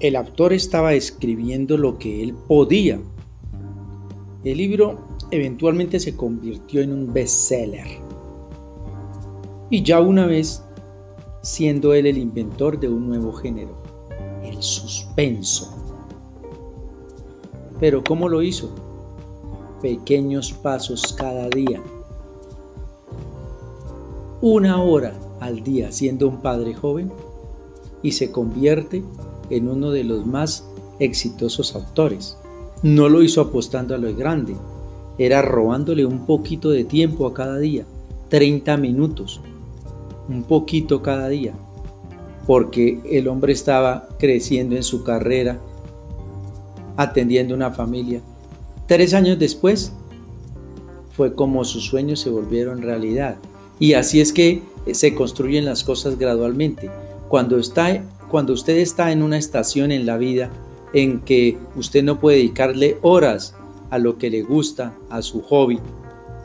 el autor estaba escribiendo lo que él podía. El libro eventualmente se convirtió en un bestseller. Y ya una vez siendo él el inventor de un nuevo género, el suspenso. Pero ¿cómo lo hizo? Pequeños pasos cada día. Una hora al día siendo un padre joven y se convierte en uno de los más exitosos autores. No lo hizo apostando a lo grande, era robándole un poquito de tiempo a cada día, 30 minutos, un poquito cada día, porque el hombre estaba creciendo en su carrera, atendiendo una familia. Tres años después fue como sus sueños se volvieron realidad. Y así es que se construyen las cosas gradualmente. Cuando, está, cuando usted está en una estación en la vida en que usted no puede dedicarle horas a lo que le gusta, a su hobby,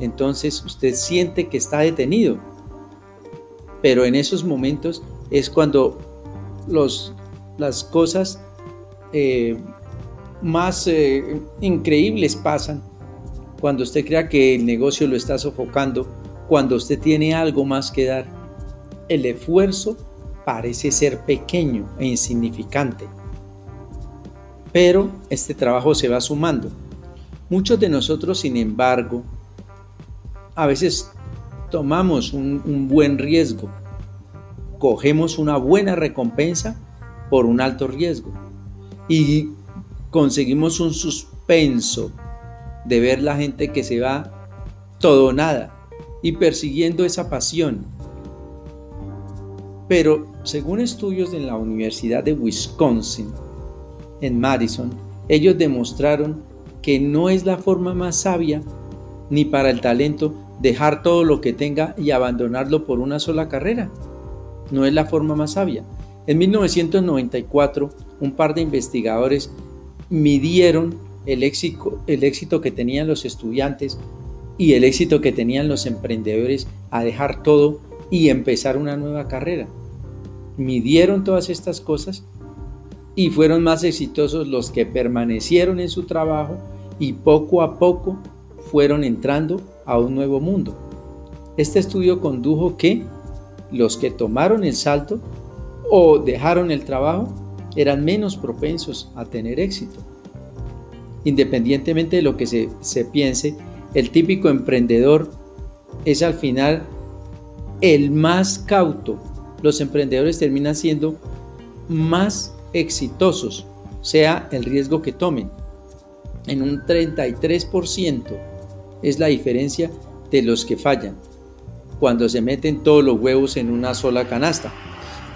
entonces usted siente que está detenido. Pero en esos momentos es cuando las cosas eh, más eh, increíbles pasan, cuando usted crea que el negocio lo está sofocando, cuando usted tiene algo más que dar. El esfuerzo parece ser pequeño e insignificante, pero este trabajo se va sumando. Muchos de nosotros, sin embargo, a veces tomamos un, buen riesgo, cogemos una buena recompensa por un alto riesgo y conseguimos un suspenso de ver la gente que se va todo nada y persiguiendo esa pasión. Pero según estudios en la Universidad de Wisconsin, en Madison, ellos demostraron que no es la forma más sabia ni para el talento dejar todo lo que tenga y abandonarlo por una sola carrera. No es la forma más sabia. En 1994, un par de investigadores midieron el éxito, que tenían los estudiantes y el éxito que tenían los emprendedores a dejar todo y empezar una nueva carrera. Midieron todas estas cosas y fueron más exitosos los que permanecieron en su trabajo y poco a poco fueron entrando a un nuevo mundo. Este estudio condujo que los que tomaron el salto o dejaron el trabajo eran menos propensos a tener éxito. Independientemente de lo que se, se piense, el típico emprendedor es al final el más cauto. Los emprendedores terminan siendo más exitosos, sea el riesgo que tomen. En un 33% es la diferencia de los que fallan cuando se meten todos los huevos en una sola canasta.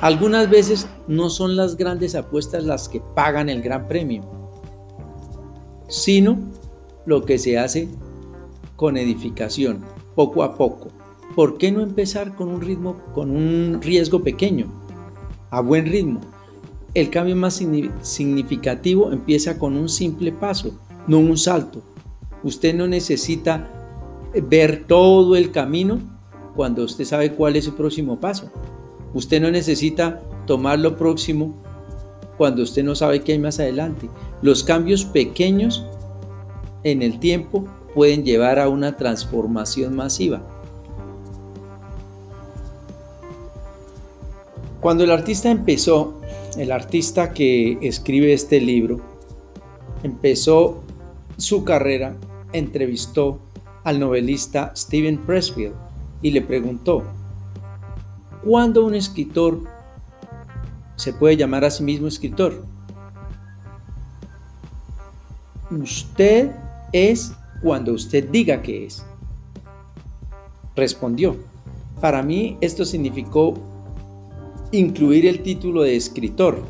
Algunas veces no son las grandes apuestas las que pagan el gran premio, sino lo que se hace con edificación, poco a poco. ¿Por qué no empezar con un ritmo, con un riesgo pequeño, a buen ritmo? El cambio más significativo empieza con un simple paso, no un salto. Usted no necesita ver todo el camino cuando usted sabe cuál es su próximo paso. Usted no necesita tomar lo próximo cuando usted no sabe qué hay más adelante. Los cambios pequeños en el tiempo pueden llevar a una transformación masiva. Cuando el artista empezó, el artista que escribe este libro, empezó su carrera, entrevistó al novelista Steven Pressfield y le preguntó, ¿cuándo un escritor se puede llamar a sí mismo escritor? Usted es cuando usted diga que es. Respondió, para mí esto significó incluir el título de escritor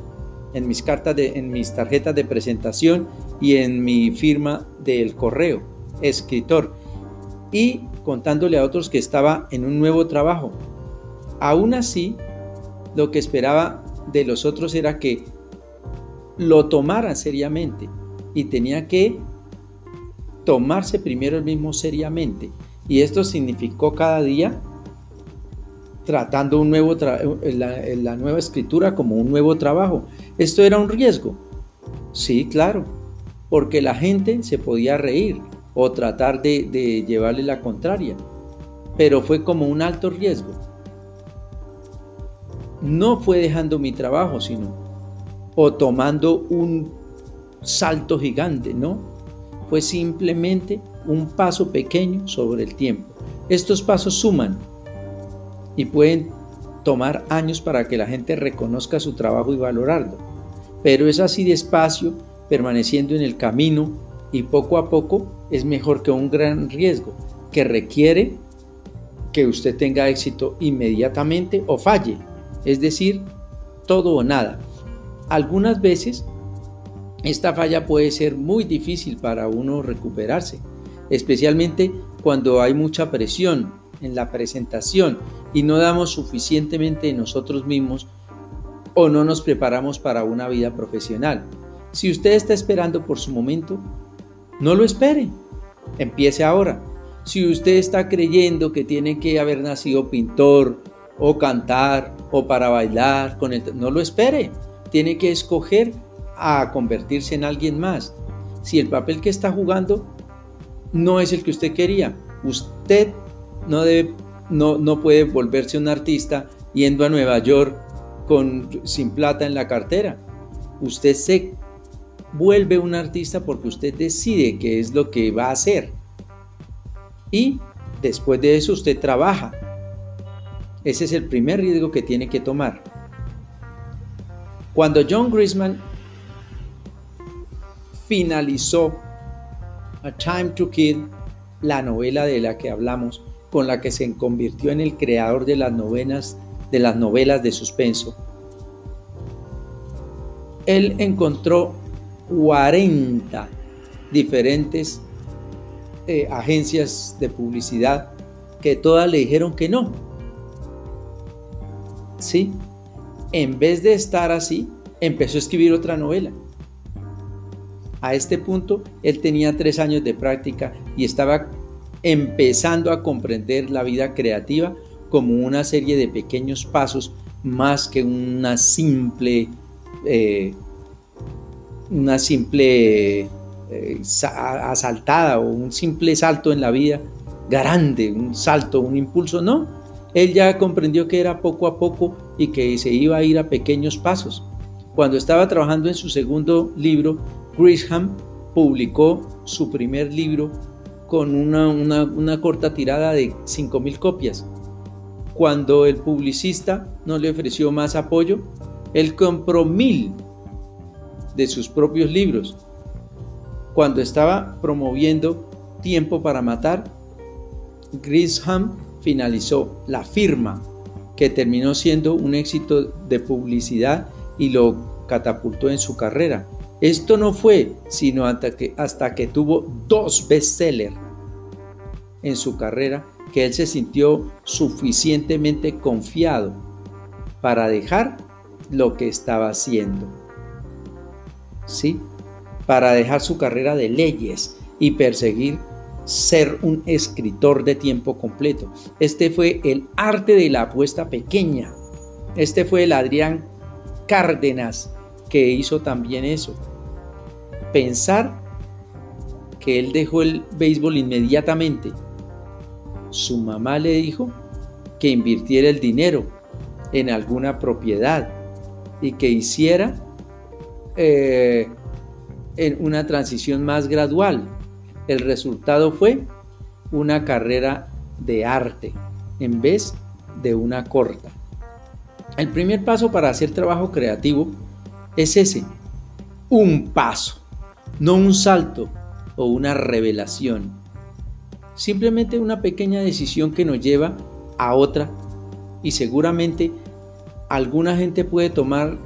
en mis cartas de, en mis tarjetas de presentación y en mi firma del correo, escritor, y contándole a otros que estaba en un nuevo trabajo. Aún así, lo que esperaba de los otros era que lo tomaran seriamente y tenía que tomarse primero el mismo seriamente. Y esto significó cada día tratando un nuevo la, la nueva escritura como un nuevo trabajo. ¿Esto era un riesgo? Sí, claro, porque la gente se podía reír o tratar de, de llevarle la contraria, pero fue como un alto riesgo. No fue dejando mi trabajo, sino o tomando un salto gigante, no. Fue simplemente un paso pequeño sobre el tiempo. Estos pasos suman y pueden tomar años para que la gente reconozca su trabajo y valorarlo. Pero es así despacio, permaneciendo en el camino y poco a poco es mejor que un gran riesgo que requiere que usted tenga éxito inmediatamente o falle. Es decir, todo o nada. Algunas veces esta falla puede ser muy difícil para uno recuperarse, especialmente cuando hay mucha presión en la presentación y no damos suficientemente de nosotros mismos o no nos preparamos para una vida profesional. Si usted está esperando por su momento, no lo espere. Empiece ahora. Si usted está creyendo que tiene que haber nacido pintor o cantar o para bailar, con el, no lo espere. Tiene que escoger a convertirse en alguien más. Si el papel que está jugando no es el que usted quería, usted no, debe, no, no puede volverse un artista yendo a Nueva York con, sin plata en la cartera. Usted se vuelve un artista porque usted decide qué es lo que va a hacer. Y después de eso usted trabaja. Ese es el primer riesgo que tiene que tomar. Cuando John Grisman finalizó A Time to Kill, la novela de la que hablamos, con la que se convirtió en el creador de las novenas de las novelas de suspenso. Él encontró 40 diferentes eh, agencias de publicidad que todas le dijeron que no. Sí, en vez de estar así, empezó a escribir otra novela. A este punto, él tenía tres años de práctica y estaba empezando a comprender la vida creativa como una serie de pequeños pasos más que una simple, eh, una simple eh, asaltada o un simple salto en la vida grande, un salto, un impulso, no. Él ya comprendió que era poco a poco y que se iba a ir a pequeños pasos. Cuando estaba trabajando en su segundo libro, Grisham publicó su primer libro con una, corta tirada de 5.000 copias cuando el publicista no le ofreció más apoyo, él compró mil de sus propios libros. Cuando estaba promoviendo Tiempo para Matar, Grisham finalizó la firma que terminó siendo un éxito de publicidad y lo catapultó en su carrera. Esto no fue sino hasta que, hasta que tuvo dos bestsellers en su carrera que él se sintió suficientemente confiado para dejar lo que estaba haciendo. ¿Sí? Para dejar su carrera de leyes y perseguir ser un escritor de tiempo completo. Este fue el arte de la apuesta pequeña. Este fue el Adrián Cárdenas que hizo también eso. Pensar que él dejó el béisbol inmediatamente su mamá le dijo que invirtiera el dinero en alguna propiedad y que hiciera eh, en una transición más gradual. El resultado fue una carrera de arte en vez de una corta. El primer paso para hacer trabajo creativo es ese, un paso, no un salto o una revelación simplemente una pequeña decisión que nos lleva a otra y seguramente alguna gente puede tomar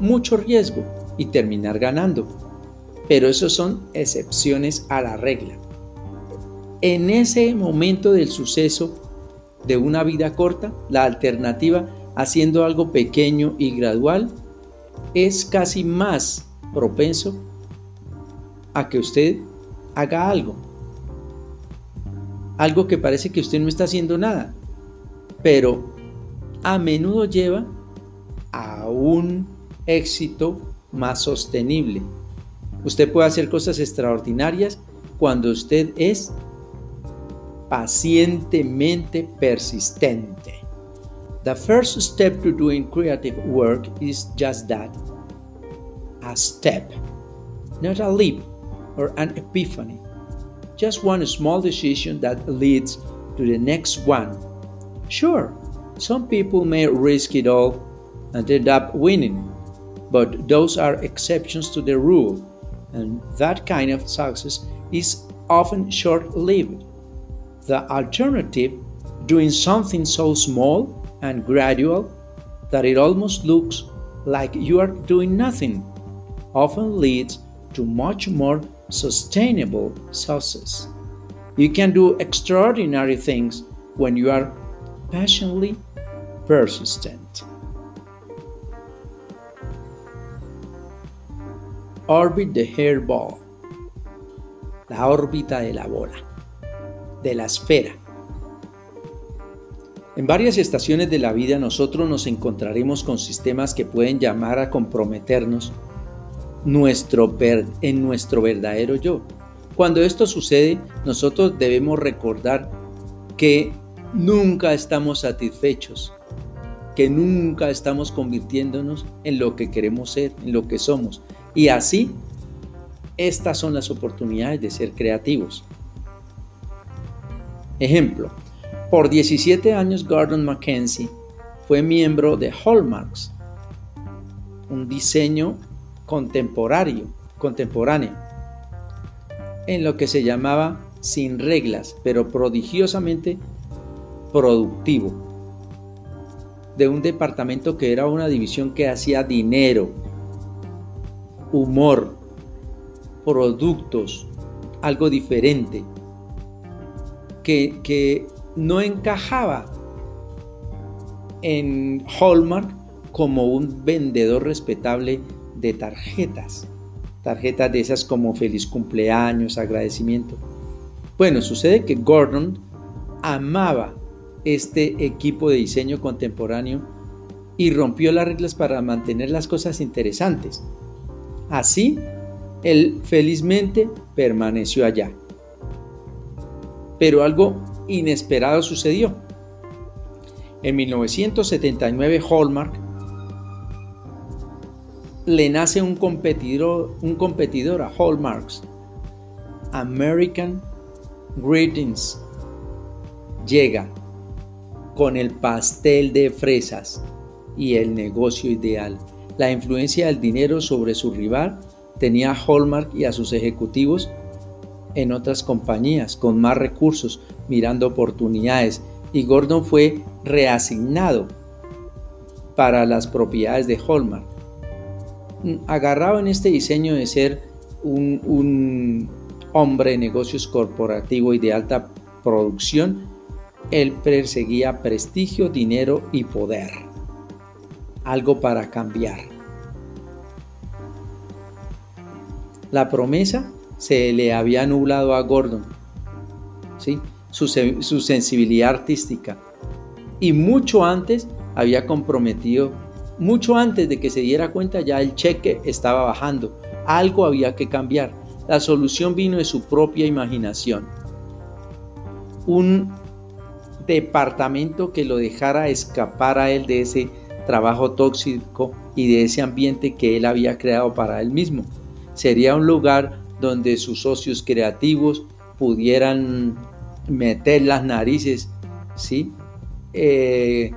mucho riesgo y terminar ganando. Pero eso son excepciones a la regla. En ese momento del suceso de una vida corta, la alternativa haciendo algo pequeño y gradual es casi más propenso a que usted haga algo algo que parece que usted no está haciendo nada, pero a menudo lleva a un éxito más sostenible. Usted puede hacer cosas extraordinarias cuando usted es pacientemente persistente. The first step to doing creative work is just that a step, not a leap or an epiphany. Just one small decision that leads to the next one. Sure, some people may risk it all and end up winning, but those are exceptions to the rule, and that kind of success is often short lived. The alternative, doing something so small and gradual that it almost looks like you are doing nothing, often leads to much more sustainable success. You can do extraordinary things when you are passionately persistent. Orbit the hairball. La órbita de la bola. De la esfera. En varias estaciones de la vida nosotros nos encontraremos con sistemas que pueden llamar a comprometernos nuestro en nuestro verdadero yo. Cuando esto sucede, nosotros debemos recordar que nunca estamos satisfechos, que nunca estamos convirtiéndonos en lo que queremos ser, en lo que somos. Y así, estas son las oportunidades de ser creativos. Ejemplo, por 17 años Gordon Mackenzie fue miembro de Hallmarks, un diseño contemporáneo, contemporáneo, en lo que se llamaba sin reglas, pero prodigiosamente productivo, de un departamento que era una división que hacía dinero, humor, productos, algo diferente, que, que no encajaba en Hallmark como un vendedor respetable de tarjetas. Tarjetas de esas como feliz cumpleaños, agradecimiento. Bueno, sucede que Gordon amaba este equipo de diseño contemporáneo y rompió las reglas para mantener las cosas interesantes. Así, él felizmente permaneció allá. Pero algo inesperado sucedió. En 1979 Hallmark le nace un competidor, un competidor a Hallmarks, American Greetings. Llega con el pastel de fresas y el negocio ideal. La influencia del dinero sobre su rival tenía a Hallmark y a sus ejecutivos en otras compañías con más recursos, mirando oportunidades, y Gordon fue reasignado para las propiedades de Hallmark. Agarrado en este diseño de ser un, hombre de negocios corporativo y de alta producción, él perseguía prestigio, dinero y poder. Algo para cambiar. La promesa se le había nublado a Gordon, ¿sí? su sensibilidad artística. Y mucho antes había comprometido, mucho antes de que se diera cuenta ya el cheque estaba bajando. Algo había que cambiar. La solución vino de su propia imaginación. Un departamento que lo dejara escapar a él de ese trabajo tóxico y de ese ambiente que él había creado para él mismo. Sería un lugar donde sus socios creativos pudieran meter las narices, ¿sí? Eh,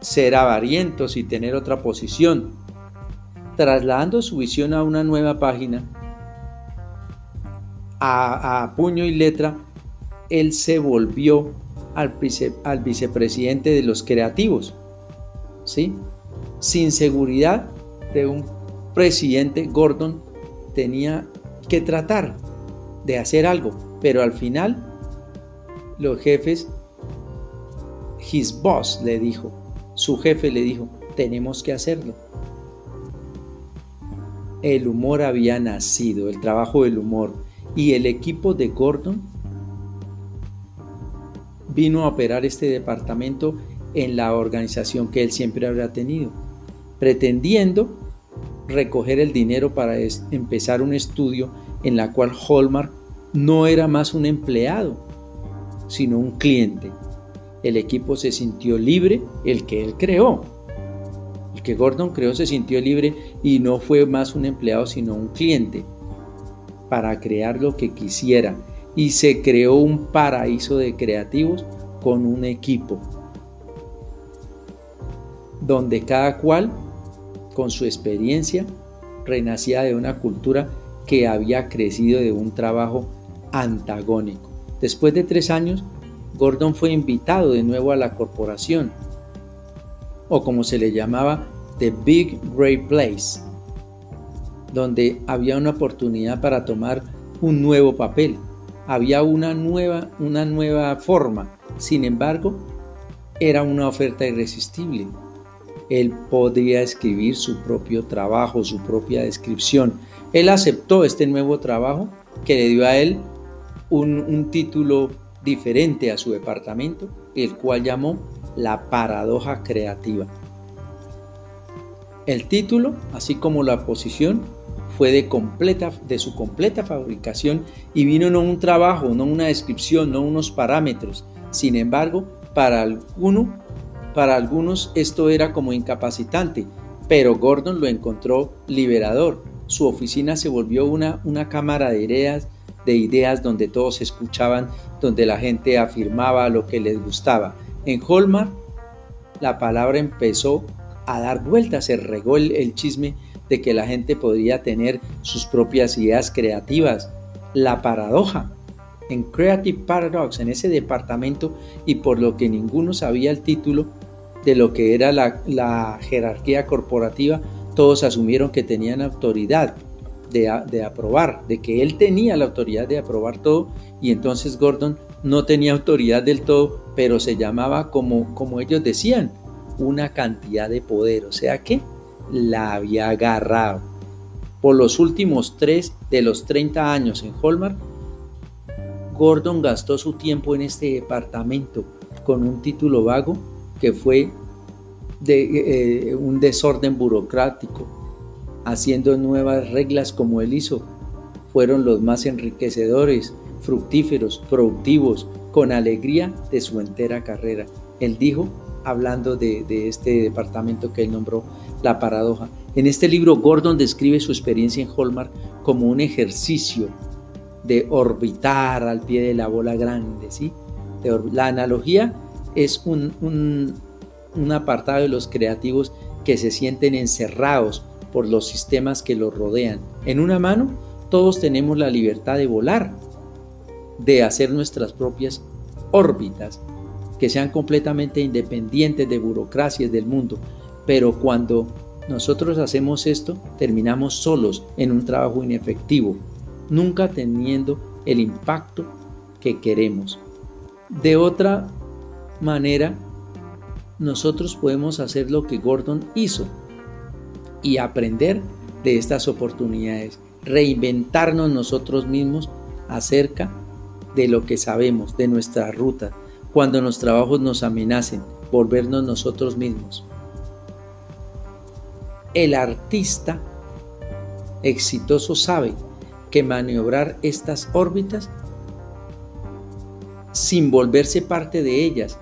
ser avarientos y tener otra posición. Trasladando su visión a una nueva página, a, puño y letra, él se volvió al, al, vicepresidente de los creativos, ¿sí? Sin seguridad de un presidente, Gordon tenía que tratar de hacer algo, pero al final los jefes, his boss le dijo, su jefe le dijo, tenemos que hacerlo. El humor había nacido, el trabajo del humor, y el equipo de Gordon vino a operar este departamento en la organización que él siempre habría tenido, pretendiendo recoger el dinero para empezar un estudio en la cual Hallmark no era más un empleado, sino un cliente. El equipo se sintió libre, el que él creó. El que Gordon creó se sintió libre y no fue más un empleado, sino un cliente, para crear lo que quisiera. Y se creó un paraíso de creativos con un equipo, donde cada cual, con su experiencia, renacía de una cultura que había crecido de un trabajo antagónico. Después de tres años, Gordon fue invitado de nuevo a la corporación, o como se le llamaba, The Big Great Place, donde había una oportunidad para tomar un nuevo papel, había una nueva, una nueva forma. Sin embargo, era una oferta irresistible. Él podría escribir su propio trabajo, su propia descripción. Él aceptó este nuevo trabajo que le dio a él un, título diferente a su departamento, el cual llamó La paradoja creativa. El título, así como la posición, fue de, completa, de su completa fabricación y vino no un trabajo, no una descripción, no unos parámetros. Sin embargo, para, para algunos esto era como incapacitante, pero Gordon lo encontró liberador. Su oficina se volvió una, una cámara de ideas, de ideas donde todos escuchaban, donde la gente afirmaba lo que les gustaba. En Holmar la palabra empezó a dar vueltas, se regó el, chisme de que la gente podría tener sus propias ideas creativas. La paradoja. En Creative Paradox, en ese departamento, y por lo que ninguno sabía el título de lo que era la, la jerarquía corporativa, todos asumieron que tenían autoridad de, aprobar, de que él tenía la autoridad de aprobar todo y entonces Gordon no tenía autoridad del todo, pero se llamaba como, como ellos decían, una cantidad de poder, o sea que la había agarrado. Por los últimos tres de los 30 años en Hallmark, Gordon gastó su tiempo en este departamento con un título vago que fue de eh, un desorden burocrático, haciendo nuevas reglas como él hizo, fueron los más enriquecedores, fructíferos, productivos, con alegría de su entera carrera. Él dijo, hablando de, este departamento que él nombró, La Paradoja. En este libro, Gordon describe su experiencia en Hallmark como un ejercicio de orbitar al pie de la bola grande. ¿sí? La analogía es un, un apartado de los creativos que se sienten encerrados por los sistemas que los rodean. En una mano, todos tenemos la libertad de volar, de hacer nuestras propias órbitas, que sean completamente independientes de burocracias del mundo. Pero cuando nosotros hacemos esto, terminamos solos en un trabajo inefectivo, nunca teniendo el impacto que queremos. De otra manera, nosotros podemos hacer lo que Gordon hizo, y aprender de estas oportunidades, reinventarnos nosotros mismos acerca de lo que sabemos, de nuestra ruta, cuando los trabajos nos amenacen, volvernos nosotros mismos. El artista exitoso sabe que maniobrar estas órbitas sin volverse parte de ellas,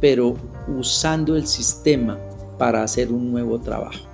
pero usando el sistema para hacer un nuevo trabajo.